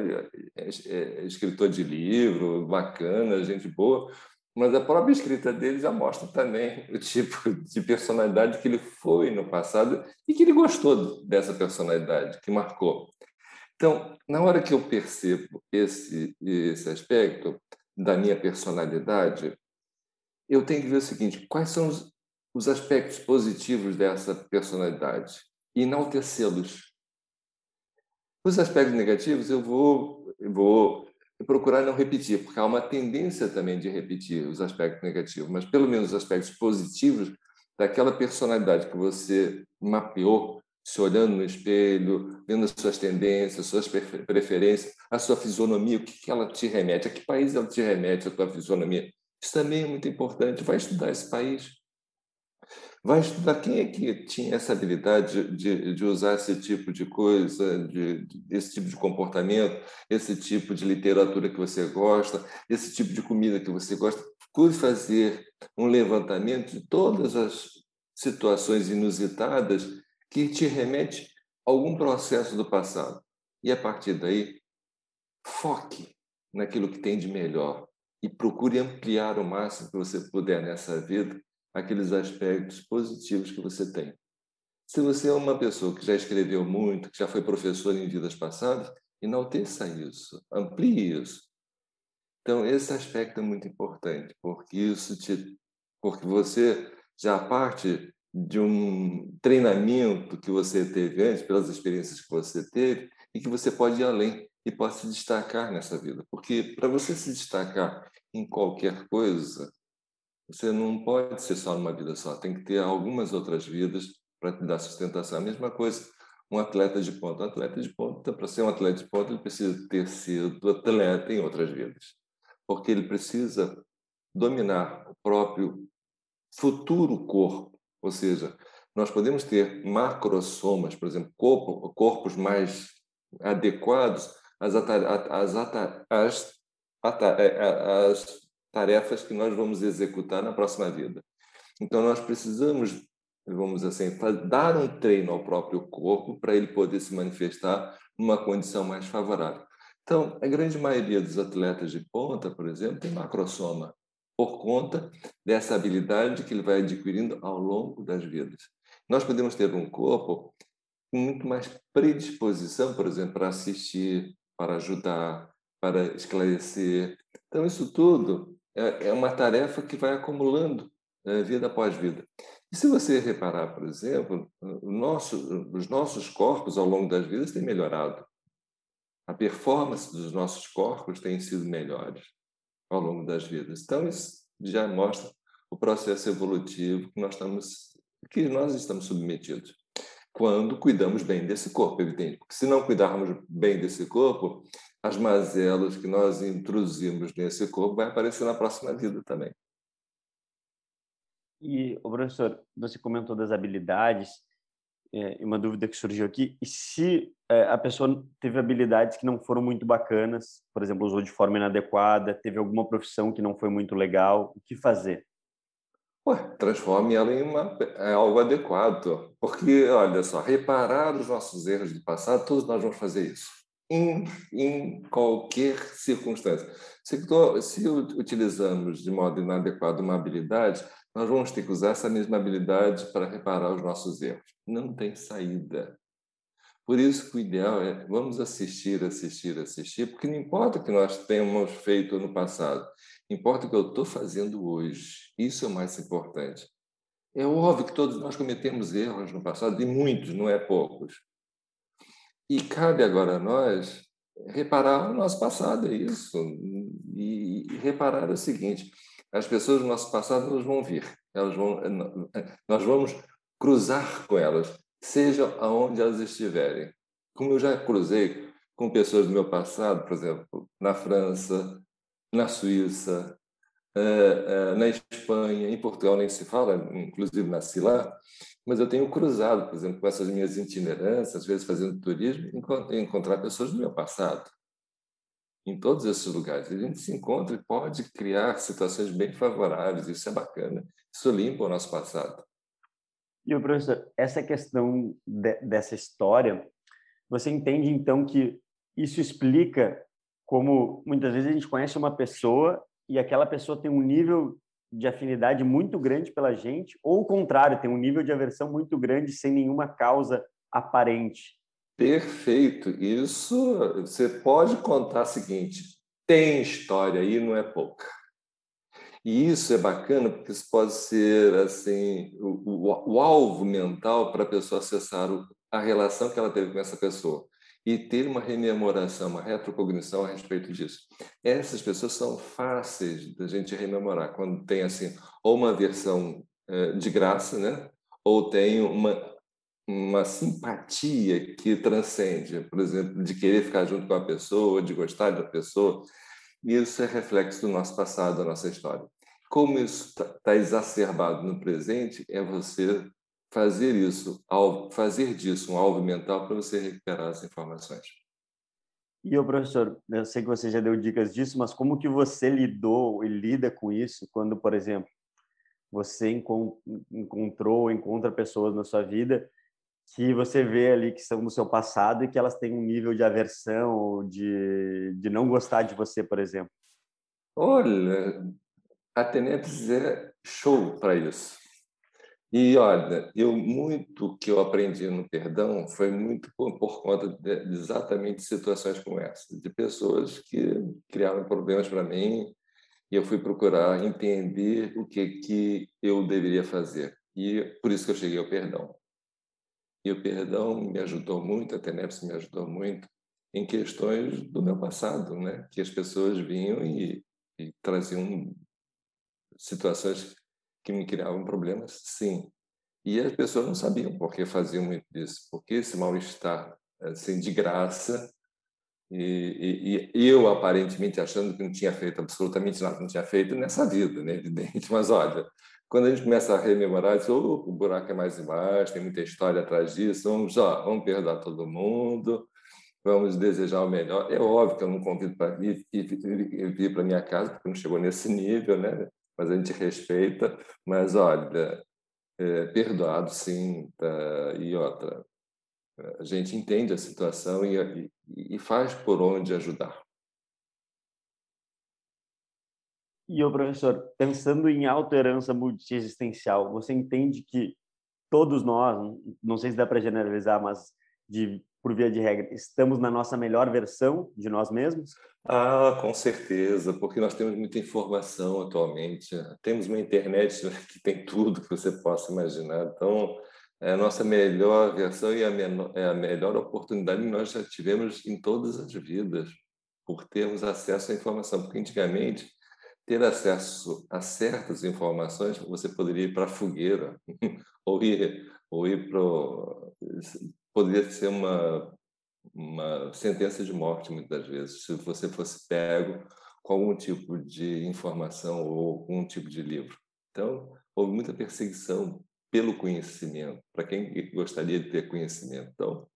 é, é, é escritor de livro, bacana, gente boa, mas a própria escrita dele já mostra também o tipo [LAUGHS] de personalidade que ele foi no passado e que ele gostou dessa personalidade, que marcou. Então, na hora que eu percebo esse, esse aspecto da minha personalidade, eu tenho que ver o seguinte: quais são os, os aspectos positivos dessa personalidade e enaltecê-los. Os aspectos negativos eu vou, eu vou procurar não repetir, porque há uma tendência também de repetir os aspectos negativos, mas pelo menos os aspectos positivos daquela personalidade que você mapeou, se olhando no espelho, vendo as suas tendências, suas preferências, a sua fisionomia, o que, ela te remete, a que país ela te remete, a tua fisionomia. Isso também é muito importante. Vai estudar esse país. Vai estudar quem é que tinha essa habilidade de, de usar esse tipo de coisa, de, de, esse tipo de comportamento, esse tipo de literatura que você gosta, esse tipo de comida que você gosta. Procure fazer um levantamento de todas as situações inusitadas que te remete a algum processo do passado. E a partir daí, foque naquilo que tem de melhor e procure ampliar o máximo que você puder nessa vida aqueles aspectos positivos que você tem. Se você é uma pessoa que já escreveu muito, que já foi professor em vidas passadas, enalteça isso, amplie isso. Então, esse aspecto é muito importante, porque isso te, porque você já parte de um treinamento que você teve antes, pelas experiências que você teve, e que você pode ir além e pode se destacar nessa vida. Porque para você se destacar em qualquer coisa, você não pode ser só numa vida só, tem que ter algumas outras vidas para te dar sustentação. A mesma coisa, um atleta de ponta. Um atleta de ponta, para ser um atleta de ponta, ele precisa ter sido atleta em outras vidas, porque ele precisa dominar o próprio futuro corpo, ou seja, nós podemos ter macrosomas, por exemplo, corpo, corpos mais adequados às, às, às, às tarefas que nós vamos executar na próxima vida. Então, nós precisamos, vamos assim, dar um treino ao próprio corpo para ele poder se manifestar numa condição mais favorável. Então, a grande maioria dos atletas de ponta, por exemplo, tem macrosoma, por conta dessa habilidade que ele vai adquirindo ao longo das vidas. Nós podemos ter um corpo com muito mais predisposição, por exemplo, para assistir, para ajudar, para esclarecer. Então, isso tudo é, é uma tarefa que vai acumulando né, vida após vida. E se você reparar, por exemplo, nosso, os nossos corpos ao longo das vidas têm melhorado. A performance dos nossos corpos tem sido melhores ao longo das vidas. Então, isso já mostra o processo evolutivo que nós estamos, que nós estamos submetidos quando cuidamos bem desse corpo, evidente. Porque se não cuidarmos bem desse corpo, as mazelas que nós introduzimos nesse corpo vai aparecer na próxima vida também. E, professor, você comentou das habilidades, é, uma dúvida que surgiu aqui, e se é, a pessoa teve habilidades que não foram muito bacanas, por exemplo, usou de forma inadequada, teve alguma profissão que não foi muito legal, o que fazer? Ué, transforme ela em, uma, em algo adequado. Porque, olha só, reparar os nossos erros do passado, todos nós vamos fazer isso. Em, em qualquer circunstância. Se, se utilizamos de modo inadequado uma habilidade, nós vamos ter que usar essa mesma habilidade para reparar os nossos erros. Não tem saída. Por isso que o ideal é vamos assistir, assistir, assistir, porque não importa o que nós tenhamos feito no passado, importa o que eu estou fazendo hoje. Isso é o mais importante. É óbvio que todos nós cometemos erros no passado, e muitos, não é poucos. E cabe agora a nós reparar o nosso passado, é isso. E, reparar o seguinte: as pessoas do nosso passado elas vão vir, elas vão, nós vamos cruzar com elas, seja aonde elas estiverem. Como eu já cruzei com pessoas do meu passado, por exemplo, na França, na Suíça, eh, eh, na Espanha, em Portugal nem se fala, inclusive nasci lá, mas eu tenho cruzado, por exemplo, com essas minhas itinerâncias, às vezes fazendo turismo, encontrar pessoas do meu passado. Em todos esses lugares. A gente se encontra e pode criar situações bem favoráveis, isso é bacana. Isso limpa o nosso passado. E o professor, essa questão de, dessa história, você entende então que isso explica como muitas vezes a gente conhece uma pessoa e aquela pessoa tem um nível de afinidade muito grande pela gente, ou o contrário, tem um nível de aversão muito grande sem nenhuma causa aparente. Perfeito. Isso você pode contar o seguinte: tem história aí, não é pouca. E isso é bacana porque isso pode ser assim o, o, o alvo mental para a pessoa acessar o, a relação que ela teve com essa pessoa e ter uma rememoração, uma retrocognição a respeito disso. Essas pessoas são fáceis da gente rememorar quando tem assim ou uma versão eh, de graça, né? Ou tem uma uma simpatia que transcende, por exemplo, de querer ficar junto com a pessoa, de gostar da pessoa. Isso é reflexo do nosso passado, da nossa história. Como isso está tá exacerbado no presente, é você fazer isso, fazer disso um alvo mental para você recuperar as informações. E o professor, eu sei que você já deu dicas disso, mas como que você lidou e lida com isso quando, por exemplo, você encontrou, encontra pessoas na sua vida que você vê ali que são do seu passado e que elas têm um nível de aversão ou de, de não gostar de você, por exemplo? Olha, a Tenepes é show para isso. E olha, eu muito que eu aprendi no perdão foi muito por, por conta de, de exatamente situações como essa, de pessoas que criaram problemas para mim e eu fui procurar entender o que que eu deveria fazer. E por isso que eu cheguei ao perdão. E o perdão me ajudou muito, a Tenepse me ajudou muito em questões do meu passado, né? Que as pessoas vinham e, e traziam situações que me criavam problemas, sim. E as pessoas não sabiam por que faziam muito isso, porque esse mal-estar, assim, de graça, e, e, e, eu aparentemente achando que não tinha feito absolutamente nada, não tinha feito nessa vida, né? Evidente, [LAUGHS] mas olha, quando a gente começa a rememorar, diz, oh, o buraco é mais embaixo, tem muita história atrás disso, vamos, ó, vamos perdoar todo mundo, vamos desejar o melhor. É óbvio que eu não convido para vir, vir, vir para minha casa, porque não chegou nesse nível, né? Mas a gente respeita. Mas, olha, é, perdoado sim, tá? e outra, a gente entende a situação e, e, e faz por onde ajudar. E o professor, pensando em autoherança multiexistencial, você entende que todos nós, não sei se dá para generalizar, mas de por via de regra, estamos na nossa melhor versão de nós mesmos? Ah, com certeza, porque nós temos muita informação atualmente. Temos uma internet que tem tudo que você possa imaginar. Então, é a nossa melhor versão e a, menor, é a melhor oportunidade que nós já tivemos em todas as vidas, por termos acesso à informação. Porque antigamente, ter acesso a certas informações, você poderia ir para a fogueira, [LAUGHS] ou ir, ou ir para poderia ser uma, uma sentença de morte, muitas vezes, se você fosse pego com algum tipo de informação ou algum tipo de livro. Então, houve muita perseguição pelo conhecimento, para quem gostaria de ter conhecimento. Então,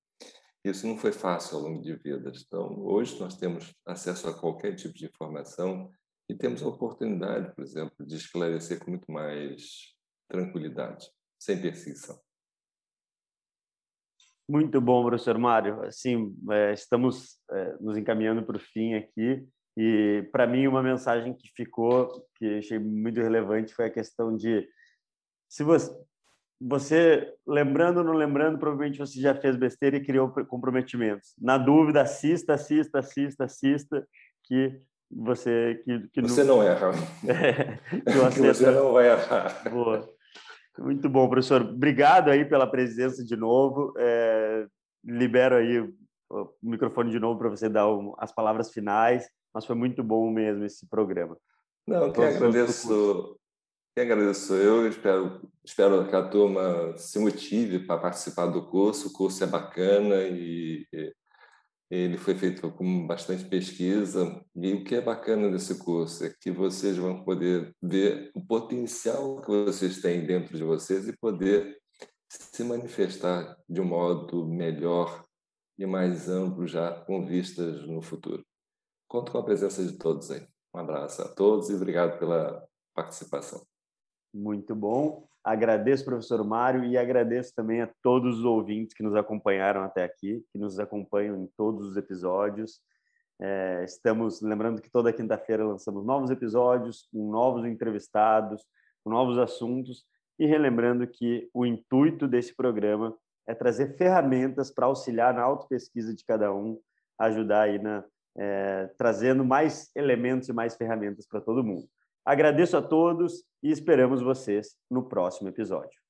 isso não foi fácil ao longo de vidas. Então, hoje nós temos acesso a qualquer tipo de informação e temos a oportunidade, por exemplo, de esclarecer com muito mais tranquilidade, sem perseguição. Muito bom, professor Mário. Assim, é, estamos é, nos encaminhando para o fim aqui. E, para mim, uma mensagem que ficou, que achei muito relevante, foi a questão de se você, você, lembrando ou não lembrando, provavelmente você já fez besteira e criou comprometimentos. Na dúvida, assista, assista, assista, assista, que você que, que você não, não erra. [LAUGHS] É, que [LAUGHS] você, você não vai errar. Boa. Muito bom, professor. Obrigado aí pela presença de novo. É, libero aí o microfone de novo para você dar as palavras finais, mas foi muito bom mesmo esse programa. Não, que agradeço, que agradeço eu, espero, espero que a turma se motive para participar do curso, o curso é bacana e ele foi feito com bastante pesquisa. E o que é bacana desse curso é que vocês vão poder ver o potencial que vocês têm dentro de vocês e poder se manifestar de um modo melhor e mais amplo já com vistas no futuro. Conto com a presença de todos aí. Um abraço a todos e obrigado pela participação. Muito bom. Agradeço, professor Mário, e agradeço também a todos os ouvintes que nos acompanharam até aqui, que nos acompanham em todos os episódios. É, estamos lembrando que toda quinta-feira lançamos novos episódios, com novos entrevistados, com novos assuntos, e relembrando que o intuito desse programa é trazer ferramentas para auxiliar na autopesquisa de cada um, ajudar aí na é, trazendo mais elementos e mais ferramentas para todo mundo. Agradeço a todos e esperamos vocês no próximo episódio.